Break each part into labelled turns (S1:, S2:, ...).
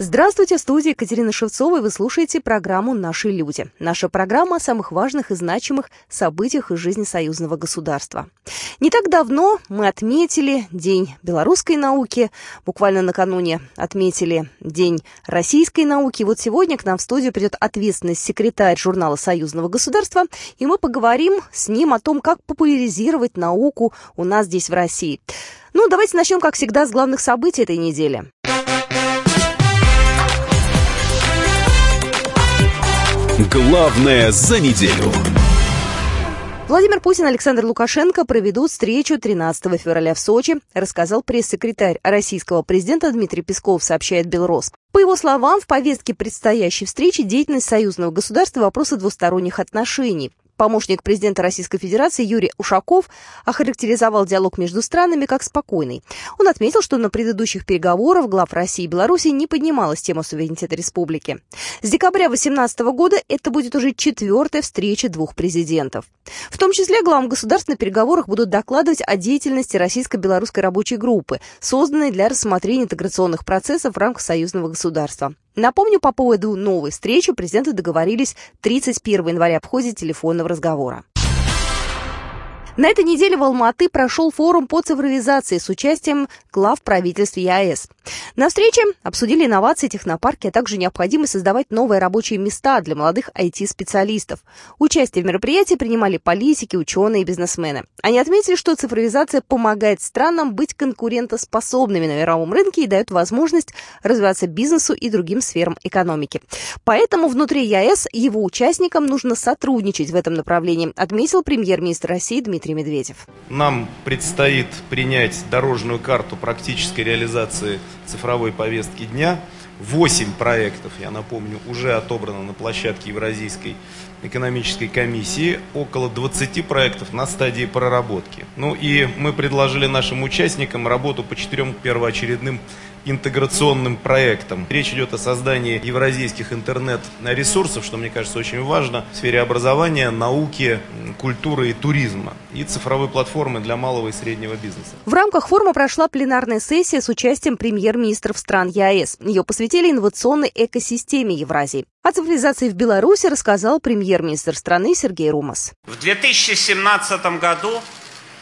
S1: Здравствуйте, в студии Екатерина Шевцова, и вы слушаете программу «Наши люди». Наша программа о самых важных и значимых событиях из жизни союзного государства. Не так давно мы отметили День белорусской науки, буквально накануне отметили День российской науки. Вот сегодня к нам в студию придет ответственный секретарь журнала «Союзного государства», и мы поговорим с ним о том, как популяризировать науку у нас здесь в России. Ну, давайте начнем, как всегда, с главных событий этой недели.
S2: Главное за неделю.
S1: Владимир Путин и Александр Лукашенко проведут встречу 13 февраля в Сочи, рассказал пресс-секретарь российского президента Дмитрий Песков, сообщает Белрос. По его словам, в повестке предстоящей встречи деятельность союзного государства вопросы двусторонних отношений. Помощник президента Российской Федерации Юрий Ушаков охарактеризовал диалог между странами как спокойный. Он отметил, что на предыдущих переговорах глав России и Беларуси не поднималась тема суверенитета республики. С декабря 2018 года это будет уже четвертая встреча двух президентов. В том числе главам государств на переговорах будут докладывать о деятельности российско-белорусской рабочей группы, созданной для рассмотрения интеграционных процессов в рамках союзного государства. Напомню, по поводу новой встречи президенты договорились 31 января в ходе телефонного разговора. На этой неделе в Алматы прошел форум по цифровизации с участием глав правительств ЕАЭС. На встрече обсудили инновации технопарки, а также необходимость создавать новые рабочие места для молодых IT-специалистов. Участие в мероприятии принимали политики, ученые и бизнесмены. Они отметили, что цифровизация помогает странам быть конкурентоспособными на мировом рынке и дает возможность развиваться бизнесу и другим сферам экономики. Поэтому внутри ЕАЭС его участникам нужно сотрудничать в этом направлении, отметил премьер-министр России Дмитрий Дмитрий Медведев.
S3: Нам предстоит принять дорожную карту практической реализации цифровой повестки дня. Восемь проектов, я напомню, уже отобрано на площадке Евразийской экономической комиссии, около 20 проектов на стадии проработки. Ну и мы предложили нашим участникам работу по четырем первоочередным интеграционным проектом. Речь идет о создании евразийских интернет-ресурсов, что, мне кажется, очень важно в сфере образования, науки, культуры и туризма и цифровой платформы для малого и среднего бизнеса.
S1: В рамках форума прошла пленарная сессия с участием премьер-министров стран ЕАЭС. Ее посвятили инновационной экосистеме Евразии. О цивилизации в Беларуси рассказал премьер-министр страны Сергей Румас.
S4: В 2017 году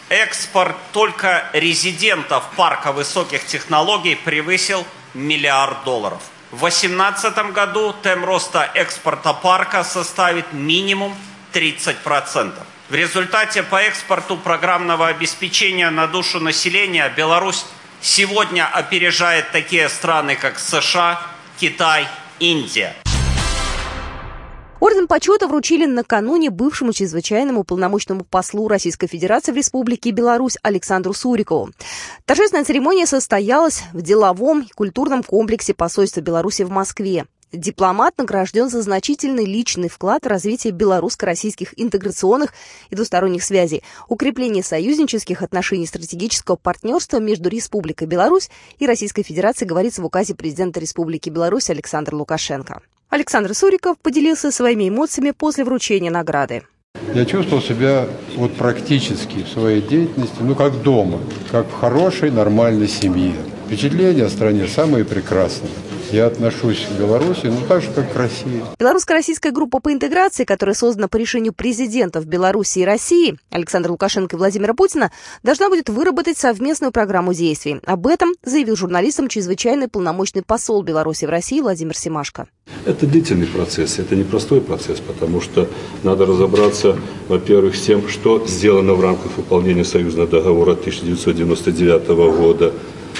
S4: экспорт только резидентов парка высоких технологий превысил миллиард долларов. В 2018 году темп роста экспорта парка составит минимум 30%. В результате по экспорту программного обеспечения на душу населения Беларусь сегодня опережает такие страны, как США, Китай, Индия.
S1: Орден почета вручили накануне бывшему чрезвычайному полномочному послу Российской Федерации в Республике Беларусь Александру Сурикову. Торжественная церемония состоялась в деловом и культурном комплексе посольства Беларуси в Москве. Дипломат награжден за значительный личный вклад в развитие белорусско-российских интеграционных и двусторонних связей, укрепление союзнических отношений стратегического партнерства между Республикой Беларусь и Российской Федерацией, говорится в указе президента Республики Беларусь Александра Лукашенко. Александр Суриков поделился своими эмоциями после вручения награды.
S5: Я чувствовал себя вот практически в своей деятельности, ну как дома, как в хорошей, нормальной семье. Впечатления о стране самые прекрасные. Я отношусь к Беларуси, ну так же, как к России.
S1: Белорусско-российская группа по интеграции, которая создана по решению президентов Беларуси и России Александра Лукашенко и Владимира Путина, должна будет выработать совместную программу действий. Об этом заявил журналистам чрезвычайный полномочный посол Беларуси в России Владимир Семашко.
S6: Это длительный процесс, это непростой процесс, потому что надо разобраться, во-первых, с тем, что сделано в рамках выполнения союзного договора 1999 года,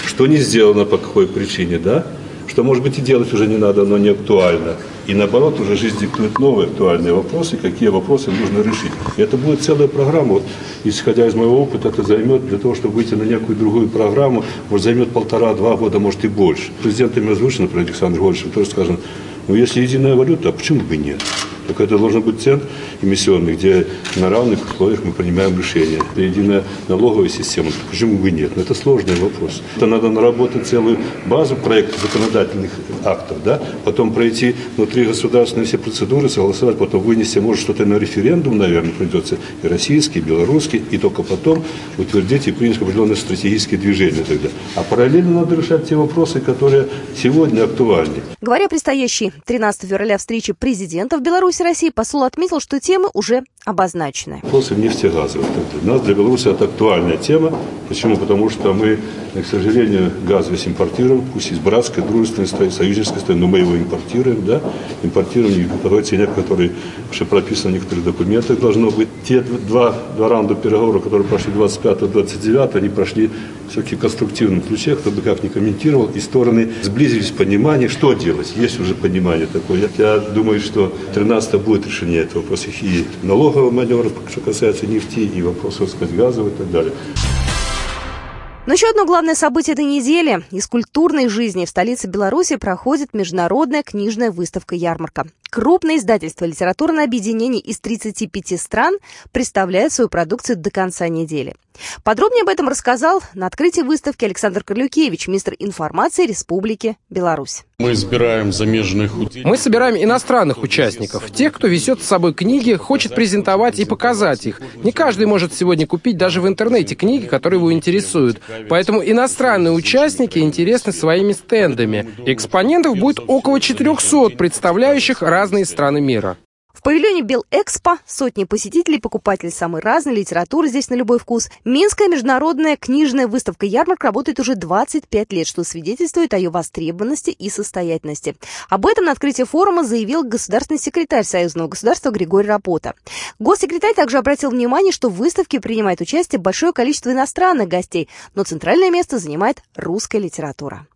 S6: что не сделано, по какой причине, да? Что, может быть, и делать уже не надо, но не актуально. И наоборот, уже жизнь диктует новые актуальные вопросы, какие вопросы нужно решить. И это будет целая программа. Вот, исходя из моего опыта, это займет для того, чтобы выйти на некую другую программу, может, займет полтора-два года, может, и больше. Президентами озвучено, например, Александр Гольевич, тоже скажем, ну, если единая валюта, а почему бы нет? Только это должен быть центр эмиссионный, где на равных условиях мы принимаем решения. Это единая налоговая система. Почему бы нет? Но это сложный вопрос. Это надо наработать целую базу проектов законодательных актов, да? потом пройти внутри государственные все процедуры, согласовать, потом вынести, может, что-то на референдум, наверное, придется, и российский, и белорусский, и только потом утвердить и принять определенные стратегические движения тогда. А параллельно надо решать те вопросы, которые сегодня актуальны.
S1: Говоря о предстоящей 13 февраля встрече президентов Беларуси и России, посол отметил, что темы уже обозначены.
S6: Вопросы нефтегазовых. Для нас, для Беларуси, это актуальная тема. Почему? Потому что мы, к сожалению, газ весь импортируем, пусть из братской, дружественной страны, союзнической страны, но мы его импортируем, да, импортируем по той цене, которой уже прописано в некоторых документах должно быть. Те два, два раунда переговоров, которые прошли 25-29, они прошли все-таки в конструктивном ключе, кто бы как ни комментировал, и стороны сблизились в понимании, что делать. Есть уже понимание такое. Я думаю, что 13 будет решение этого вопроса и налогового маневра, что касается нефти, и вопросов, сказать, газового и так далее.
S1: Но еще одно главное событие этой недели. Из культурной жизни в столице Беларуси проходит международная книжная выставка-ярмарка. Крупное издательство «Литературное объединение» из 35 стран представляет свою продукцию до конца недели. Подробнее об этом рассказал на открытии выставки Александр Корлюкевич, министр информации Республики Беларусь.
S7: Мы собираем замежных
S8: Мы собираем иностранных участников, тех, кто везет с собой книги, хочет презентовать и показать их. Не каждый может сегодня купить даже в интернете книги, которые его интересуют. Поэтому иностранные участники интересны своими стендами. Экспонентов будет около 400, представляющих разные страны мира.
S1: В павильоне Белэкспо сотни посетителей, покупателей самой разной литературы здесь на любой вкус. Минская международная книжная выставка «Ярмарк» работает уже 25 лет, что свидетельствует о ее востребованности и состоятельности. Об этом на открытии форума заявил государственный секретарь Союзного государства Григорий Рапота. Госсекретарь также обратил внимание, что в выставке принимает участие большое количество иностранных гостей, но центральное место занимает русская литература.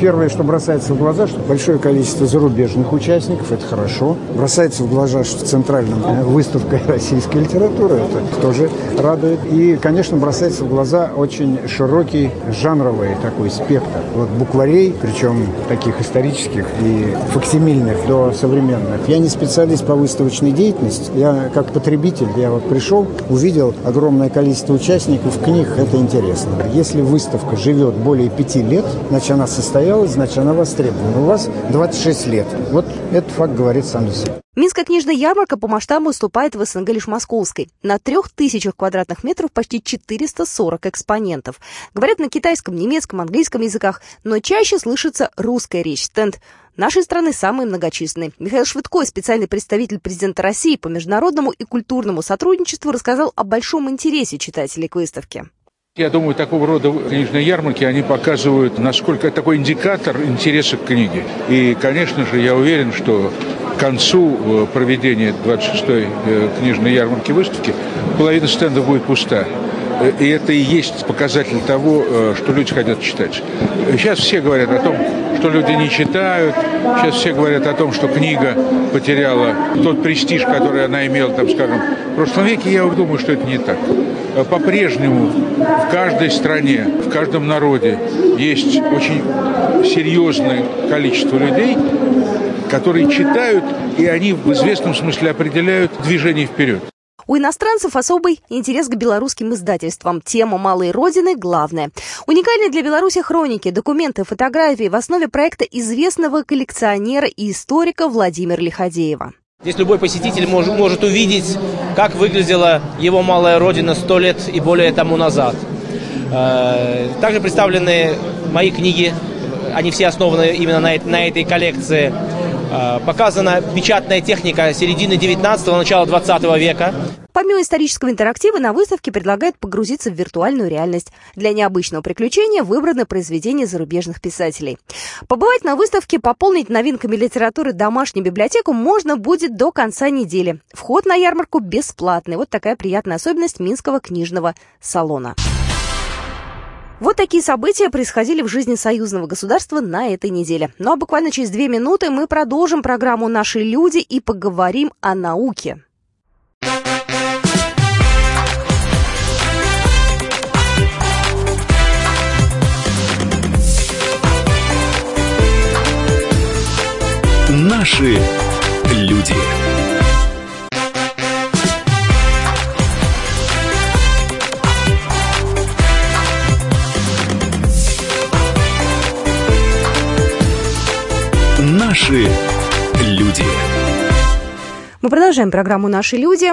S9: Первое, что бросается в глаза, что большое количество зарубежных участников, это хорошо. Бросается в глаза, что центральным э, выставка российской литературы, это тоже радует. И, конечно, бросается в глаза очень широкий жанровый такой спектр. Вот букварей, причем таких исторических и факсимильных до современных. Я не специалист по выставочной деятельности. Я как потребитель, я вот пришел, увидел огромное количество участников книг, это интересно. Если выставка живет более пяти лет, значит, она состоялась, значит, она востребована. У вас 26 лет. Вот этот факт говорит сам за себя.
S1: Минская книжная ярмарка по масштабу уступает в СНГ лишь московской. На трех тысячах квадратных метров почти 440 экспонентов. Говорят на китайском, немецком, английском языках, но чаще слышится русская речь. Стенд нашей страны самый многочисленный. Михаил Швыдко, специальный представитель президента России по международному и культурному сотрудничеству, рассказал о большом интересе читателей к выставке.
S10: Я думаю, такого рода книжные ярмарки, они показывают, насколько такой индикатор интереса к книге. И, конечно же, я уверен, что к концу э, проведения 26-й э, книжной ярмарки выставки половина стендов будет пуста. И это и есть показатель того, э, что люди хотят читать. Сейчас все говорят о том, что люди не читают. Сейчас все говорят о том, что книга потеряла тот престиж, который она имела, там, скажем, в прошлом веке. Я думаю, что это не так. По-прежнему в каждой стране, в каждом народе есть очень серьезное количество людей, которые читают, и они в известном смысле определяют движение вперед.
S1: У иностранцев особый интерес к белорусским издательствам. Тема «Малой Родины» главная. Уникальные для Беларуси хроники, документы, фотографии в основе проекта известного коллекционера и историка Владимира Лиходеева.
S11: Здесь любой посетитель может, может увидеть, как выглядела его малая родина сто лет и более тому назад. Э, также представлены мои книги, они все основаны именно на, на этой коллекции. Э, показана печатная техника середины 19-го, начала 20 века.
S1: Помимо исторического интерактива, на выставке предлагают погрузиться в виртуальную реальность. Для необычного приключения выбраны произведения зарубежных писателей. Побывать на выставке, пополнить новинками литературы домашнюю библиотеку можно будет до конца недели. Вход на ярмарку бесплатный. Вот такая приятная особенность Минского книжного салона. Вот такие события происходили в жизни союзного государства на этой неделе. Ну а буквально через две минуты мы продолжим программу «Наши люди» и поговорим о науке.
S2: Наши люди. Наши люди.
S12: Мы продолжаем программу «Наши люди».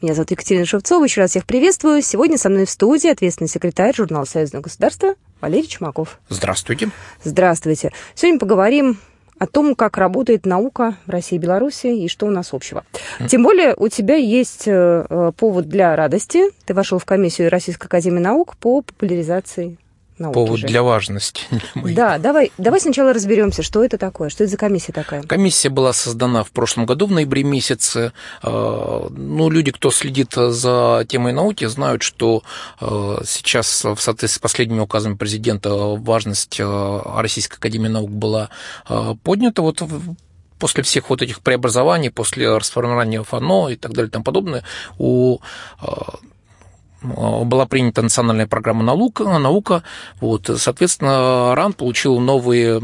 S12: Меня зовут Екатерина Шевцова. Еще раз всех приветствую. Сегодня со мной в студии ответственный секретарь журнала «Союзное государство» Валерий Чумаков.
S13: Здравствуйте.
S12: Здравствуйте. Сегодня поговорим о том, как работает наука в России и Беларуси и что у нас общего. Тем более у тебя есть э, э, повод для радости. Ты вошел в комиссию Российской Академии Наук по популяризации науки.
S13: Повод
S12: же.
S13: для важности.
S12: Да, давай, давай сначала разберемся, что это такое, что это за комиссия такая.
S13: Комиссия была создана в прошлом году, в ноябре месяце. Э, Ну, люди, кто следит за темой науки, знают, что э, сейчас в соответствии с последними указами президента важность э, Российской Академии Наук была поднята. Вот после всех вот этих преобразований, после расформирования ФАНО и так далее и тому подобное, у была принята национальная программа наука, наука вот, соответственно, РАН получил новые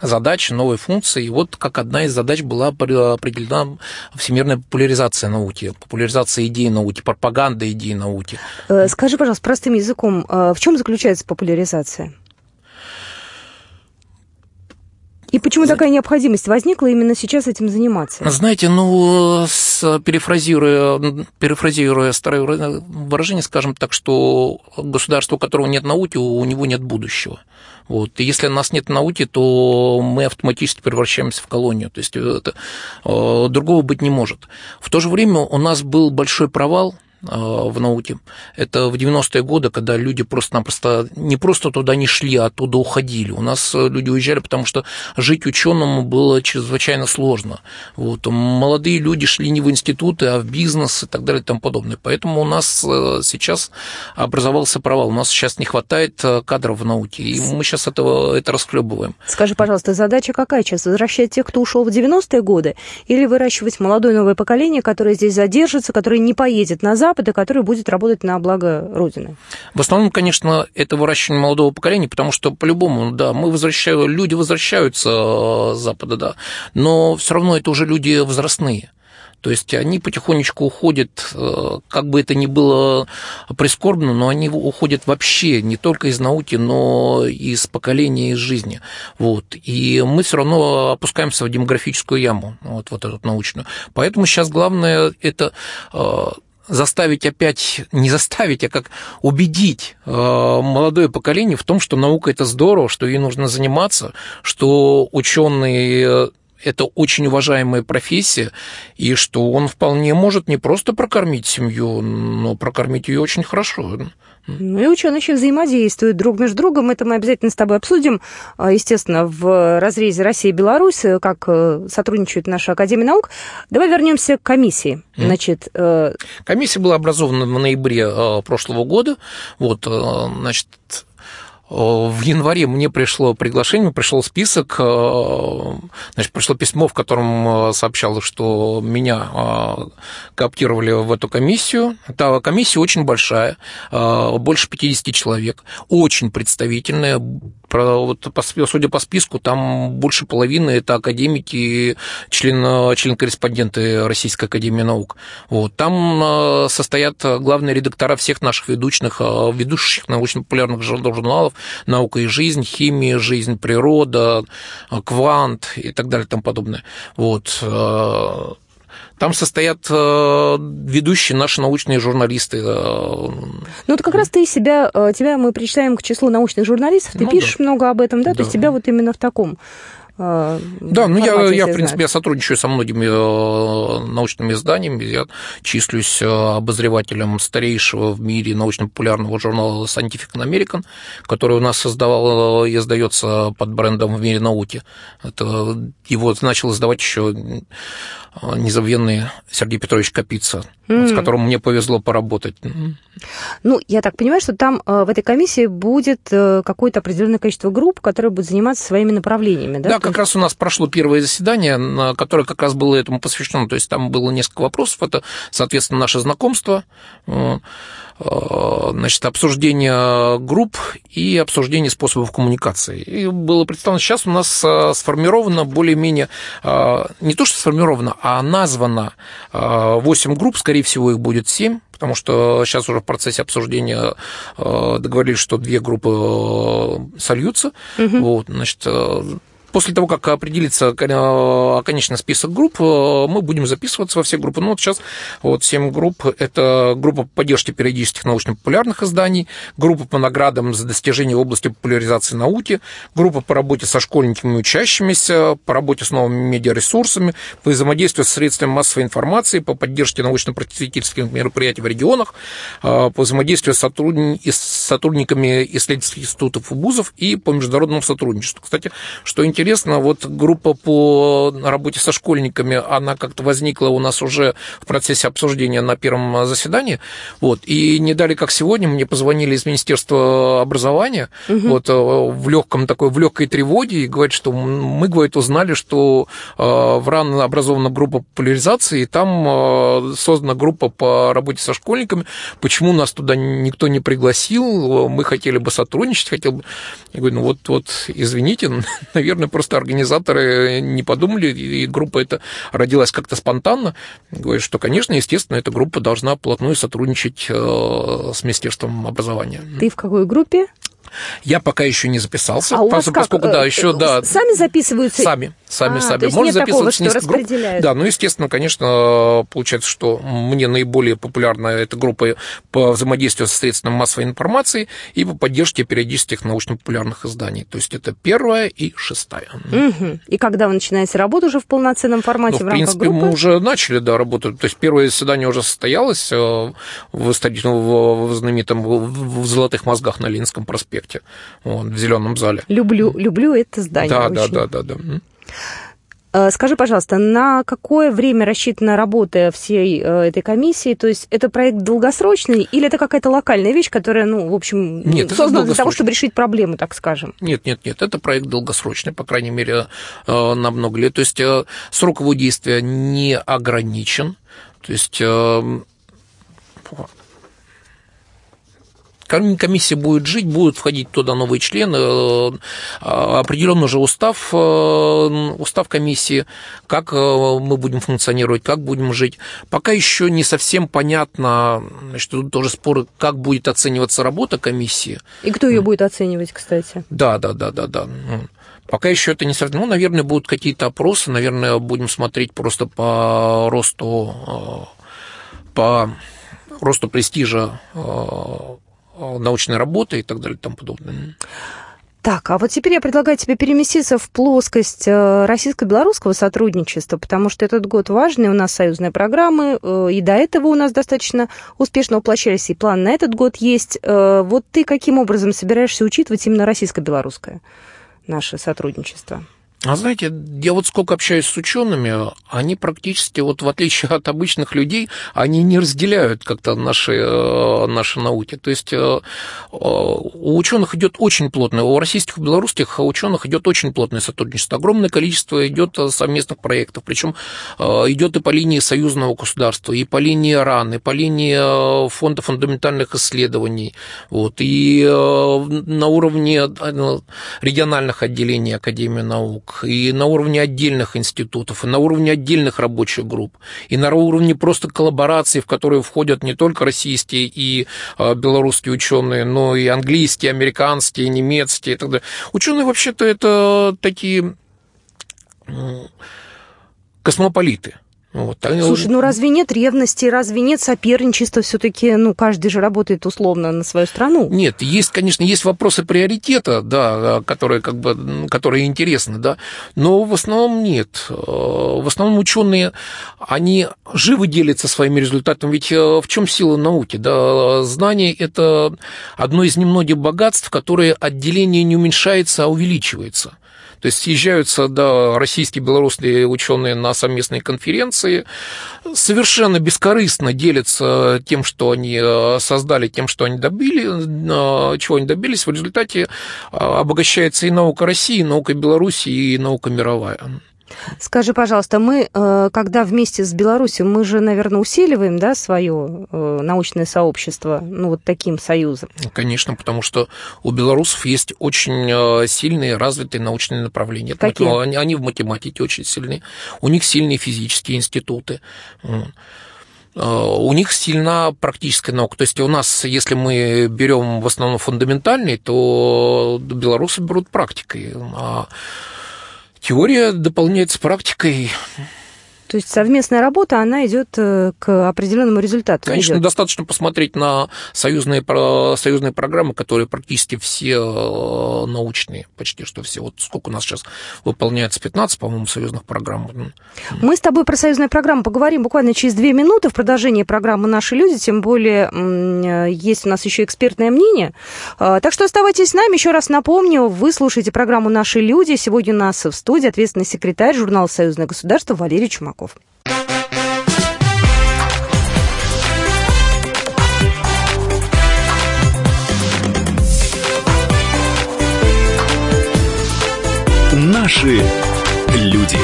S13: задачи, новые функции. И вот как одна из задач была опре- определена всемирная популяризация науки, популяризация идей науки, пропаганда идей науки.
S12: Э, Скажи, пожалуйста, простым языком, э, в чем заключается популяризация? И почему такая необходимость возникла именно сейчас этим заниматься?
S13: Знаете, ну, с- перефразируя, перефразируя старое выра- выражение, скажем так, что государство, у которого нет науки, у него нет будущего. Вот. И если у нас нет науки, то мы автоматически превращаемся в колонию. То есть это, э, другого быть не может. В то же время у нас был большой провал в науке. Это в 90-е годы, когда люди просто-напросто не просто туда не шли, а оттуда уходили. У нас э, люди уезжали, потому что жить ученому было чрезвычайно сложно. Вот. Молодые люди шли не в институты, а в бизнес и так далее и тому подобное. Поэтому у нас э, сейчас образовался провал. У нас сейчас не хватает э, кадров в науке, и мы сейчас этого, это расхлебываем.
S12: Скажи, пожалуйста, задача какая сейчас? Возвращать тех, кто ушел в 90-е годы, или выращивать молодое новое поколение, которое здесь задержится, которое не поедет на Запад, и которое будет работать на благо Родины?
S13: В основном, конечно, это выращивание молодого поколения, потому что по-любому, да, мы возвращаем, люди возвращаются э, с Запада, да, но все равно это уже люди возрастные. То есть они потихонечку уходят, э, как бы это ни было прискорбно, но они уходят вообще не только из науки, но и из поколения, из жизни. Вот. И мы все равно опускаемся в демографическую яму, вот, вот эту научную. Поэтому сейчас главное это э, заставить опять, не заставить, а как убедить э, молодое поколение в том, что наука это здорово, что ей нужно заниматься, что ученые это очень уважаемая профессия, и что он вполне может не просто прокормить семью, но прокормить ее очень хорошо.
S12: Ну и ученые еще взаимодействуют друг между другом. Это мы обязательно с тобой обсудим, а, естественно, в разрезе России и Беларусь, как э, сотрудничает наша Академия наук. Давай вернемся к комиссии. Значит, э,
S13: Комиссия была образована в ноябре э, прошлого года. Вот, э, значит, э, в январе мне пришло приглашение, пришел список, э, значит, пришло письмо, в котором э, сообщалось, что меня э, кооптировали в эту комиссию. Эта комиссия очень большая, э, больше 50 человек, очень представительная. Про- вот по судя по списку, там больше половины это академики, член, член-корреспонденты Российской Академии Наук. Вот. Там э, состоят главные редактора всех наших ведущих, э, ведущих научно-популярных жур- журналов «Наука и жизнь», «Химия, жизнь, природа», э, «Квант» и так далее и тому подобное. Вот. Там состоят э, ведущие наши научные журналисты. э,
S12: ну вот как раз ты себя, э, тебя мы причисляем к числу научных журналистов, ты
S13: Ну
S12: пишешь много об этом, да? То
S13: Да.
S12: есть тебя вот именно в таком
S13: Да, ну я, я, в принципе, я сотрудничаю со многими научными изданиями. Я числюсь обозревателем старейшего в мире научно-популярного журнала Scientific American, который у нас создавал и издается под брендом в мире науки. Это его начал издавать еще незабвенный Сергей Петрович Капица, с которым мне повезло поработать.
S12: Ну, я так понимаю, что там э, в этой комиссии будет э, какое-то определенное количество групп, которые будут заниматься своими направлениями, да?
S13: Да, как раз у нас прошло первое заседание, на которое как раз было этому посвящено. То есть там было несколько вопросов. Это, соответственно, наше знакомство, э, значит, обсуждение групп и обсуждение способов коммуникации. И было представлено, сейчас у нас э, сформировано более-менее, э, не то что сформировано, а названо 8 групп, скорее всего, их будет 7, потому что сейчас уже в процессе обсуждения э, договорились, что две группы э, сольются. Вот, значит, э, После того, как определится конечный список групп, мы будем записываться во все группы. Ну, вот сейчас вот 7 групп. Это группа по поддержке периодических научно-популярных изданий, группа по наградам за достижения в области популяризации науки, группа по работе со школьниками и учащимися, по работе с новыми медиаресурсами, по взаимодействию с средствами массовой информации, по поддержке научно-просветительских мероприятий в регионах, по взаимодействию с сотрудниками исследовательских институтов и вузов и по международному сотрудничеству. Кстати, что интересно, вот группа по работе со школьниками, она как-то возникла у нас уже в процессе обсуждения на первом заседании. Вот, и не дали, как сегодня, мне позвонили из Министерства образования угу. вот, в легком такой, в легкой тревоге и говорят, что мы, говорит, узнали, что в РАН образована группа популяризации, и там создана группа по работе со школьниками. Почему нас туда никто не пригласил? Мы хотели бы сотрудничать, хотел бы... Я говорю, ну вот, вот, извините, наверное, просто организаторы не подумали, и группа эта родилась как-то спонтанно. Говорят, что, конечно, естественно, эта группа должна плотную сотрудничать э, с Министерством образования.
S12: Ты в какой группе?
S13: Я пока еще не записался,
S12: а у вас поскольку как? да,
S13: э, еще да.
S12: Сами записываются?
S13: Сами, сами,
S12: а,
S13: сами. Можно записываться
S12: такого,
S13: что групп. Да, ну естественно, конечно, получается, что мне наиболее популярна эта группа по взаимодействию со средством массовой информации и по поддержке периодических научно-популярных изданий. То есть это первая и шестая.
S12: Угу. И когда вы начинаете работу уже в полноценном формате
S13: ну,
S12: в,
S13: в принципе,
S12: группы?
S13: мы уже начали да, работать. То есть первое заседание уже состоялось э, в, в, в знаменитом в золотых мозгах на Ленинском проспекте. Вот, в зеленом зале.
S12: Люблю, люблю это здание.
S13: Да,
S12: очень.
S13: да, да, да, да.
S12: Скажи, пожалуйста, на какое время рассчитана работа всей э, этой комиссии? То есть это проект долгосрочный или это какая-то локальная вещь, которая, ну, в общем,
S13: нет,
S12: создана для того, чтобы решить проблему, так скажем?
S13: Нет, нет, нет, это проект долгосрочный, по крайней мере, э, на много лет. То есть э, срок его действия не ограничен. То есть комиссия будет жить, будут входить туда новые члены, э, определен уже устав, э, устав комиссии, как э, мы будем функционировать, как будем жить. Пока еще не совсем понятно, значит, тут тоже споры, как будет оцениваться работа комиссии.
S12: И кто ее будет оценивать, кстати?
S13: Да, да, да, да, да. Пока еще это не совсем. Ну, наверное, будут какие-то опросы, наверное, будем смотреть просто по росту, по росту престижа научной работы и так далее и тому подобное.
S12: Так, а вот теперь я предлагаю тебе переместиться в плоскость э, российско-белорусского сотрудничества, потому что этот год важный, у нас союзные программы, э, и до этого у нас достаточно успешно воплощались, и план на этот год есть. Вот ты каким образом собираешься учитывать именно российско-белорусское наше сотрудничество?
S13: А знаете, я вот сколько общаюсь с учеными, они практически, вот в отличие от обычных людей, они не разделяют как-то наши, э, наши науки. То есть э, э, у ученых идет очень плотное, у российских и белорусских ученых идет очень плотное сотрудничество. Огромное количество идет совместных проектов, причем идет и по линии союзного государства, и по линии РАН, и по линии фонда фундаментальных исследований, вот, и на уровне региональных отделений Академии наук наук, и на уровне отдельных институтов, и на уровне отдельных рабочих групп, и на уровне просто коллабораций, в которые входят не только российские и а, белорусские ученые, но и английские, американские, немецкие и так далее. Ученые вообще-то это такие космополиты – вот,
S12: Слушай, ну разве нет ревности, разве нет соперничества? Все-таки, ну, каждый же работает условно на свою страну.
S13: Нет, есть, конечно, есть вопросы приоритета, да, которые как бы, которые интересны, да, но в основном нет. Э, в основном ученые, они живо делятся своими результатами, ведь э, в чем сила науки, да, знание – это одно из немногих богатств, которые отделение не уменьшается, а увеличивается. То есть съезжаются да, российские и белорусские ученые на совместные конференции, совершенно бескорыстно делятся тем, что они э, создали, тем, что они добили, э, чего они добились. В результате э, обогащается и наука России, и наука Беларуси, и наука мировая.
S12: Скажи, пожалуйста, мы, э, когда вместе с Беларусью, мы же, наверное, усиливаем, да, свое э, научное сообщество, ну, вот таким союзом?
S13: Конечно, потому что у белорусов есть очень э, сильные, развитые научные направления.
S12: Какие?
S13: Они, они в математике очень сильные, у них сильные физические институты. У них сильна практическая наука. То есть у нас, если мы берем в основном фундаментальный, то белорусы берут практикой. А Теория дополняется практикой.
S12: То есть совместная работа, она идет э, к определенному результату.
S13: Конечно,
S12: идет.
S13: достаточно посмотреть на союзные, союзные программы, которые практически все э, научные, почти что все. Вот сколько у нас сейчас выполняется, 15, по-моему, союзных программ.
S12: Мы с тобой про союзные программы поговорим буквально через две минуты в продолжении программы «Наши люди», тем более э, есть у нас еще экспертное мнение. Так что оставайтесь с нами. Еще раз напомню, вы слушаете программу «Наши люди». Сегодня у нас в студии ответственный секретарь журнала «Союзное государство» Валерий Чумак. Ермаков.
S2: Наши люди.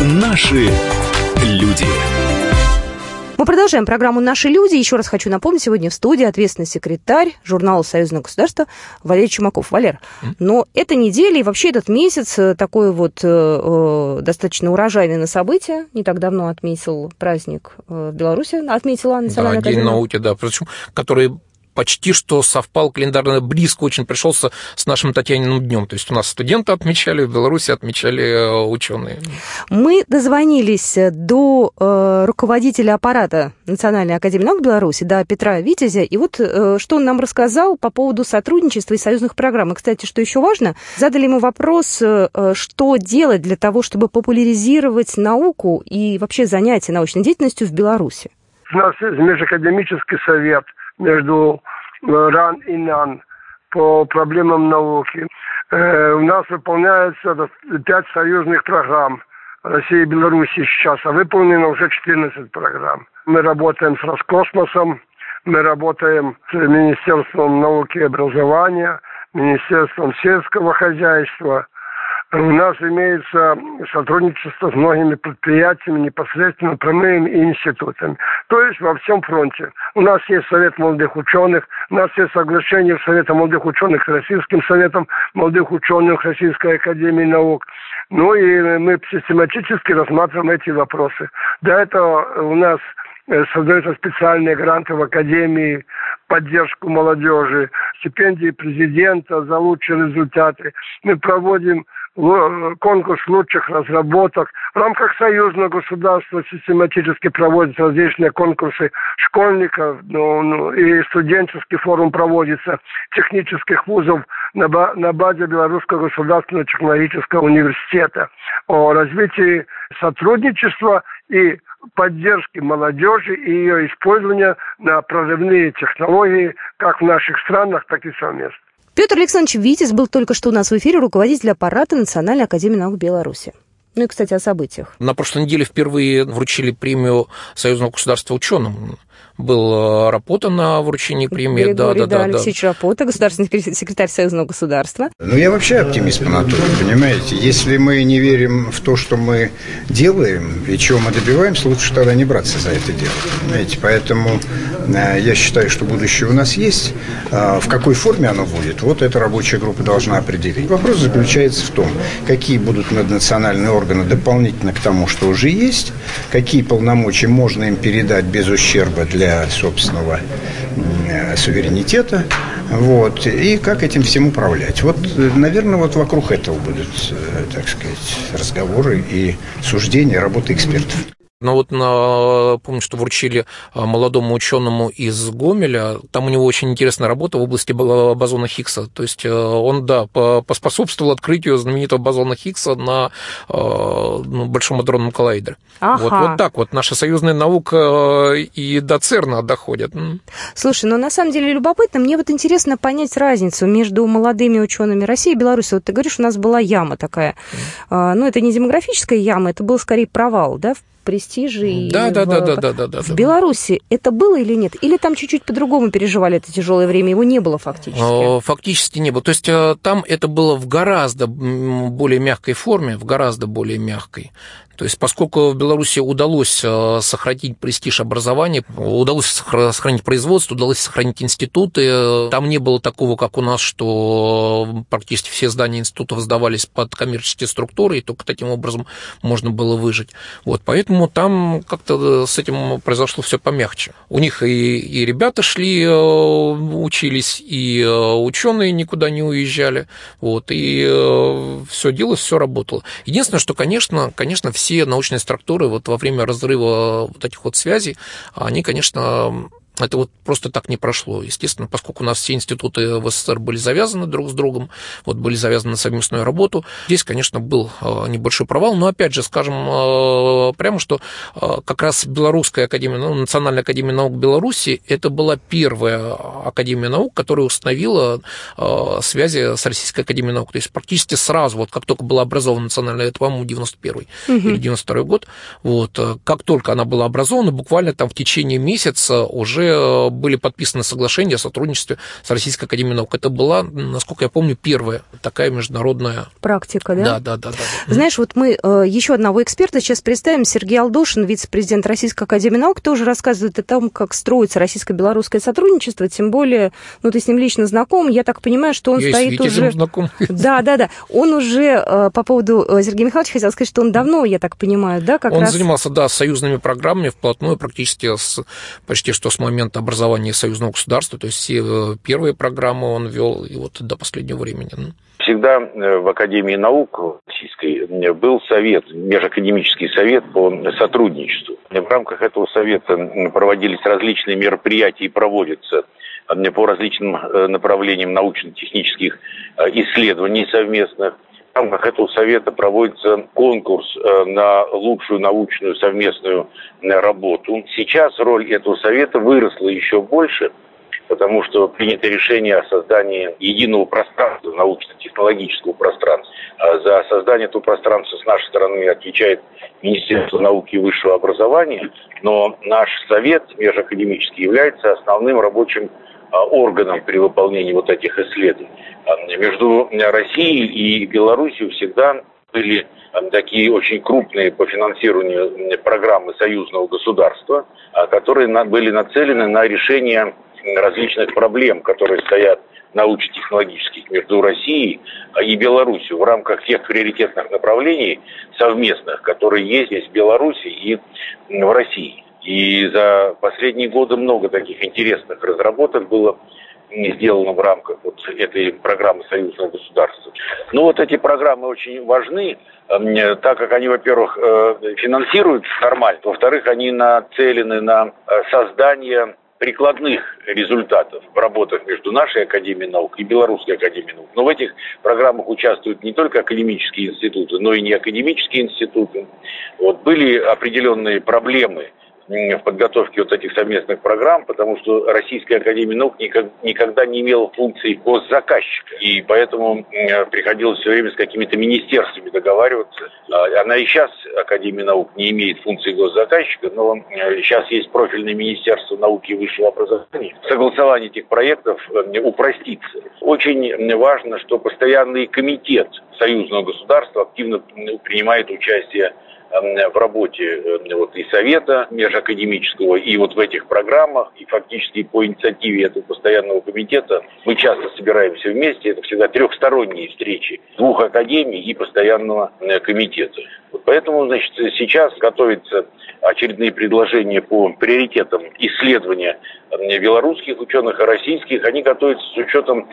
S2: Наши люди.
S12: Мы продолжаем программу «Наши люди». Еще раз хочу напомнить, сегодня в студии ответственный секретарь журнала «Союзное государство» Валерий Чумаков. Валер, но эта неделя и вообще этот месяц э, такой вот э, э, достаточно урожайный на события. Не так давно отметил праздник э, в Беларуси, отметила Национальная
S13: да, День науки, да, причем который почти что совпал календарно близко очень пришелся с нашим Татьяниным днем. То есть у нас студенты отмечали, в Беларуси отмечали э, ученые.
S12: Мы дозвонились до э, руководителя аппарата Национальной академии наук Беларуси, до Петра Витязя, и вот э, что он нам рассказал по поводу сотрудничества и союзных программ. И, кстати, что еще важно, задали ему вопрос, э, что делать для того, чтобы популяризировать науку и вообще занятия научной деятельностью в Беларуси.
S14: У нас есть межакадемический совет – между э, РАН и НАН по проблемам науки. Э, у нас выполняется пять союзных программ России и Беларуси сейчас, а выполнено уже 14 программ. Мы работаем с Роскосмосом, мы работаем с Министерством науки и образования, Министерством сельского хозяйства, у нас имеется сотрудничество с многими предприятиями, непосредственно прямыми институтами. То есть во всем фронте. У нас есть Совет молодых ученых, у нас есть соглашение Совета молодых ученых с Российским Советом молодых ученых Российской Академии Наук. Ну и мы систематически рассматриваем эти вопросы. До этого у нас э, создаются специальные гранты в Академии, поддержку молодежи, стипендии президента за лучшие результаты. Мы проводим конкурс лучших разработок. В рамках союзного государства систематически проводятся различные конкурсы школьников, ну, ну, и студенческий форум проводится технических вузов на, на базе Белорусского государственного технологического университета о развитии сотрудничества и поддержки молодежи и ее использования на прорывные технологии как в наших странах, так и совместно.
S12: Петр Александрович Витис был только что у нас в эфире руководитель аппарата Национальной академии наук Беларуси. Ну и, кстати, о событиях.
S13: На прошлой неделе впервые вручили премию Союзного государства ученым был э, Рапота на вручении премии.
S12: Григорий,
S13: да, да,
S12: да,
S13: да,
S12: Алексеевич да. Рапота, государственный секретарь Союзного государства.
S9: Ну, я вообще оптимист по натуре, понимаете. Если мы не верим в то, что мы делаем и чего мы добиваемся, лучше тогда не браться за это дело. Понимаете, поэтому э, я считаю, что будущее у нас есть. Э, в какой форме оно будет, вот эта рабочая группа должна определить. Вопрос заключается в том, какие будут наднациональные органы дополнительно к тому, что уже есть, какие полномочия можно им передать без ущерба для для собственного суверенитета, вот, и как этим всем управлять. Вот, наверное, вот вокруг этого будут, э, так сказать, разговоры и суждения работы экспертов.
S13: Но вот на, помню, что вручили а, молодому ученому из Гомеля. Там у него очень интересная работа в области бозона Хиггса. То есть э, он, да, поспособствовал открытию знаменитого бозона Хиггса на э, ну, Большом адронном коллайдере. Ага. Вот, вот так вот наша союзная наука э, и до ЦЕРНа доходят.
S12: Слушай, ну на самом деле любопытно. Мне вот интересно понять разницу между молодыми учеными России и Беларуси. Вот ты говоришь, у нас была яма такая. Mm. Ну, это не демографическая яма, это был скорее провал, да, в престиже и
S13: да,
S12: в,
S13: да, да, да, да, да, да,
S12: в Беларуси это было или нет? Или там чуть-чуть по-другому переживали это тяжелое время, его не было фактически?
S13: Фактически не было. То есть э, там это было в гораздо более мягкой форме, в гораздо более мягкой. То есть, поскольку в Беларуси удалось э, сохранить престиж образования, удалось сохранить производство, удалось сохранить институты, там не было такого, как у нас, что практически все здания институтов сдавались под коммерческие структуры, и только таким образом можно было выжить. Вот, Поэтому там как-то с этим произошло все помягче. У них и, и ребята шли, учились, и ученые никуда не уезжали. Вот, и все делалось, все работало. Единственное, что, конечно, конечно, все научные структуры вот во время разрыва вот этих вот связей, они, конечно, это вот просто так не прошло. Естественно, поскольку у нас все институты в СССР были завязаны друг с другом, вот были завязаны на совместную работу, здесь, конечно, был э, небольшой провал, но, опять же, скажем э, прямо, что э, как раз Белорусская академия, ну, Национальная академия наук Беларуси, это была первая академия наук, которая установила связи с Российской академией наук. То есть практически сразу, вот как только была образована Национальная, это, по-моему, 91 угу. или 92 год, вот, как только она была образована, буквально там в течение месяца уже э, были подписаны соглашения о сотрудничестве с Российской Академией Наук. Это была, насколько я помню, первая такая международная...
S1: Практика, да?
S13: Да, да, да. да.
S1: Знаешь, вот мы э, еще одного эксперта сейчас представим. Сергей Алдошин, вице-президент Российской Академии Наук, тоже рассказывает о том, как строится российско-белорусское сотрудничество, тем более, ну, ты с ним лично знаком, я так понимаю, что он
S13: я
S1: стоит уже...
S13: знаком.
S1: Да, да, да. Он уже, э, по поводу Сергея Михайловича, хотел сказать, что он давно, я так понимаю, да, как
S13: он
S1: раз...
S13: Он занимался, да, союзными программами вплотную, практически с, почти что с момента образования союзного государства, то есть все э, первые программы он вел и вот до последнего времени.
S15: Всегда э, в Академии наук российской был совет, межакадемический совет по сотрудничеству. В рамках этого совета проводились различные мероприятия и проводятся э, по различным направлениям научно-технических исследований совместных – в рамках этого совета проводится конкурс э, на лучшую научную совместную э, работу. Сейчас роль этого совета выросла еще больше, потому что принято решение о создании единого пространства, научно-технологического пространства. А за создание этого пространства с нашей стороны отвечает Министерство науки и высшего образования, но наш совет межакадемический является основным рабочим органом при выполнении вот этих исследований. А, между Россией и Белоруссией всегда были а, такие очень крупные по финансированию программы союзного государства, которые были нацелены на решение различных проблем, которые стоят научно-технологических между Россией и Беларусью в рамках тех приоритетных направлений совместных, которые есть здесь в Беларуси и в России. И за последние годы много таких интересных разработок было сделано в рамках вот этой программы союзного государства. Но вот эти программы очень важны, так как они, во-первых, э, финансируются нормально, во-вторых, они нацелены на э, создание прикладных результатов в работах между нашей Академией наук и Белорусской Академией наук. Но в этих программах участвуют не только академические институты, но и неакадемические институты. Вот были определенные проблемы в подготовке вот этих совместных программ, потому что Российская Академия Наук никогда не имела функции госзаказчика, и поэтому приходилось все время с какими-то министерствами договариваться. А, она и сейчас, Академия Наук, не имеет функции госзаказчика, но сейчас есть профильное Министерство науки и высшего образования. Согласование этих проектов упростится. Очень важно, что постоянный комитет союзного государства активно принимает участие в работе вот, и Совета межакадемического, и вот в этих программах, и фактически по инициативе этого постоянного комитета мы часто собираемся вместе, это всегда трехсторонние встречи двух академий и постоянного комитета. Поэтому, значит, сейчас готовятся очередные предложения по приоритетам исследования белорусских ученых и российских. Они готовятся с учетом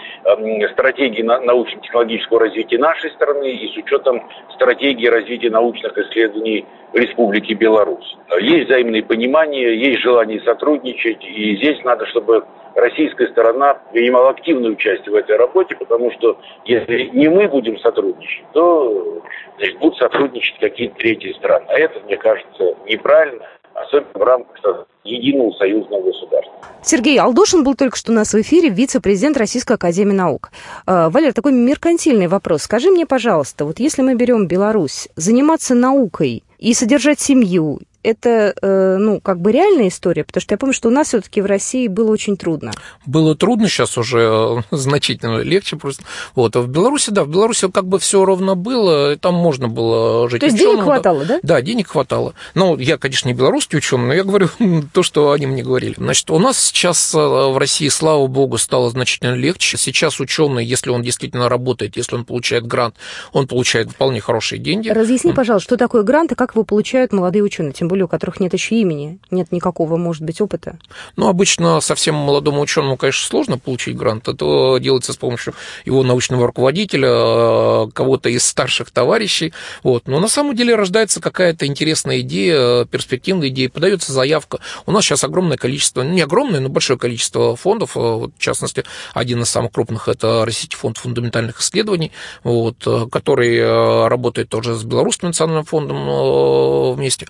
S15: стратегии научно-технологического развития нашей страны и с учетом стратегии развития научных исследований Республики Беларусь. Есть взаимное понимание, есть желание сотрудничать, и здесь надо, чтобы российская сторона принимала активное участие в этой работе, потому что если не мы будем сотрудничать, то значит, будут сотрудничать какие-то третьи страны. А это, мне кажется, неправильно, особенно в рамках единого союзного государства.
S1: Сергей Алдошин был только что у нас в эфире, вице-президент Российской Академии Наук. Э, Валер, такой меркантильный вопрос. Скажи мне, пожалуйста, вот если мы берем Беларусь, заниматься наукой и содержать семью, это, э, ну, как бы реальная история? Потому что я помню, что у нас все-таки в России было очень трудно.
S13: Было трудно, сейчас уже э, значительно легче просто. Вот. А в Беларуси, да, в Беларуси как бы все ровно было, там можно было жить
S1: То есть
S13: ученым,
S1: денег хватало, да?
S13: Да, денег хватало. Ну, я, конечно, не белорусский ученый, но я говорю то, что они мне говорили. Значит, у нас сейчас э, в России, слава богу, стало значительно легче. Сейчас ученый, если он действительно работает, если он получает грант, он получает вполне хорошие деньги.
S1: Разъясни, пожалуйста, что такое грант и как его получают молодые ученые, тем более у которых нет еще имени, нет никакого, может быть, опыта?
S13: Ну, обычно совсем молодому ученому, конечно, сложно получить грант. Это делается с помощью его научного руководителя, э, кого-то из старших товарищей. Вот. Но на самом деле рождается какая-то интересная идея, перспективная идея, подается заявка. У нас сейчас огромное количество, не огромное, но большое количество фондов, э, вот, в частности, один из самых крупных – это Российский фонд фундаментальных исследований, вот, э, который работает тоже с Белорусским национальным фондом вместе.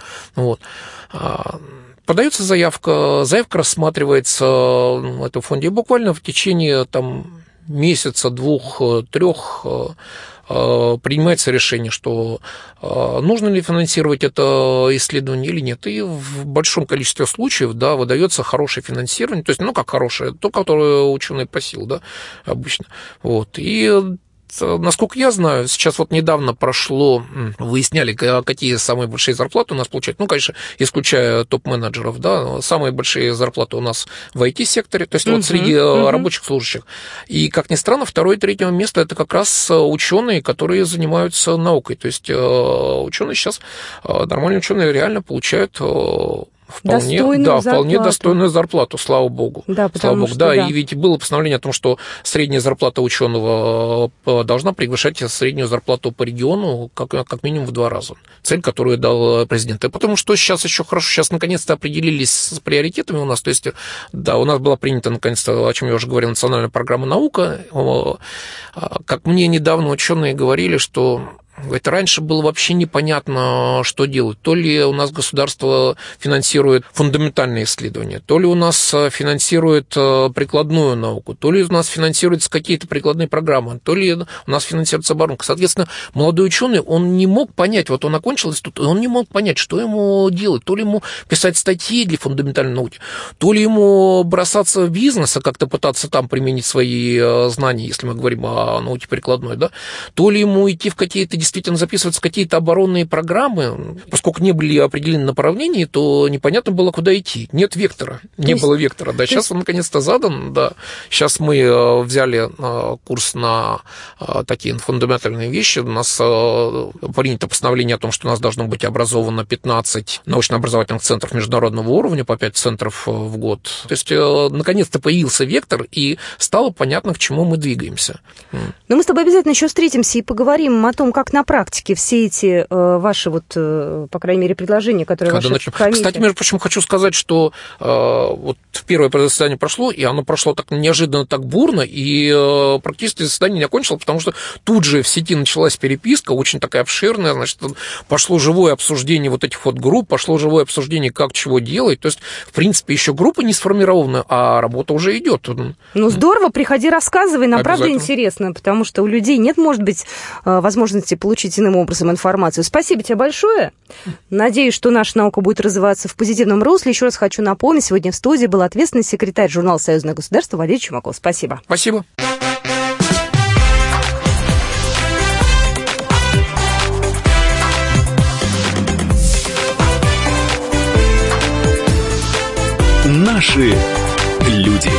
S13: А, подается заявка, заявка рассматривается в этом фонде, и буквально в течение там, месяца, двух, трех а, принимается решение, что нужно ли финансировать это исследование или нет. И в большом количестве случаев, да, выдается хорошее финансирование, то есть, ну, как хорошее, то, которое ученый просил, да, обычно. Вот. И насколько я знаю, сейчас вот недавно прошло, выясняли, какие самые большие зарплаты у нас получают. Ну, конечно, исключая топ-менеджеров, да, самые большие зарплаты у нас в IT-секторе, то есть uh-huh, вот среди uh-huh. рабочих служащих. И, как ни странно, второе и третье место это как раз ученые, которые занимаются наукой. То есть ученые сейчас, нормальные ученые реально получают Вполне, достойную да, зарплату. вполне достойную зарплату, слава богу.
S1: Да,
S13: слава богу.
S1: Что,
S13: да,
S1: да,
S13: и ведь было постановление о том, что средняя зарплата ученого э, должна превышать среднюю зарплату по региону как, как минимум в два раза. Цель, которую дал президент. И потому что сейчас еще хорошо, сейчас наконец-то определились с приоритетами у нас. То есть, да, у нас была принята наконец-то, о чем я уже говорил, национальная программа наука. А, как мне недавно ученые говорили, что это раньше было вообще непонятно, что делать. То ли у нас государство финансирует фундаментальные исследования, то ли у нас э, финансирует э, прикладную науку, то ли у нас финансируются какие-то прикладные программы, то ли у нас финансируется оборонка. Соответственно, молодой ученый, он не мог понять, вот он окончил институт, он не мог понять, что ему делать. То ли ему писать статьи для фундаментальной науки, то ли ему бросаться в бизнес, а как-то пытаться там применить свои э, знания, если мы говорим о науке прикладной, да, то ли ему идти в какие-то действительно записываются какие-то оборонные программы, поскольку не были определены направления, то непонятно было, куда идти. Нет вектора, не есть, было вектора. Да, сейчас есть... он наконец-то задан, да. Сейчас мы э, взяли э, курс на э, такие фундаментальные вещи. У нас принято постановление о том, что у нас должно быть образовано 15 научно-образовательных центров международного уровня, по 5 центров в год. То есть, наконец-то появился вектор, и стало понятно, к чему мы двигаемся.
S1: Но мы с тобой обязательно еще встретимся и поговорим о том, как на практике все эти э, ваши, вот, э, по крайней мере, предложения, которые Когда ваши начнем.
S13: Кстати, между прочим, хочу сказать, что э, вот первое заседание прошло, и оно прошло так неожиданно, так бурно, и э, практически заседание не окончилось, потому что тут же в сети началась переписка, очень такая обширная, значит, пошло живое обсуждение вот этих вот групп, пошло живое обсуждение, как чего делать. То есть, в принципе, еще группа не сформирована, а работа уже идет.
S1: Ну, здорово, приходи, рассказывай, нам правда интересно, потому что у людей нет, может быть, э, возможности получить иным образом информацию. Спасибо тебе большое. Надеюсь, что наша наука будет развиваться в позитивном русле. Еще раз хочу напомнить, сегодня в студии был ответственный секретарь журнала «Союзное государство» Валерий Чумаков. Спасибо.
S13: Спасибо.
S2: Наши люди.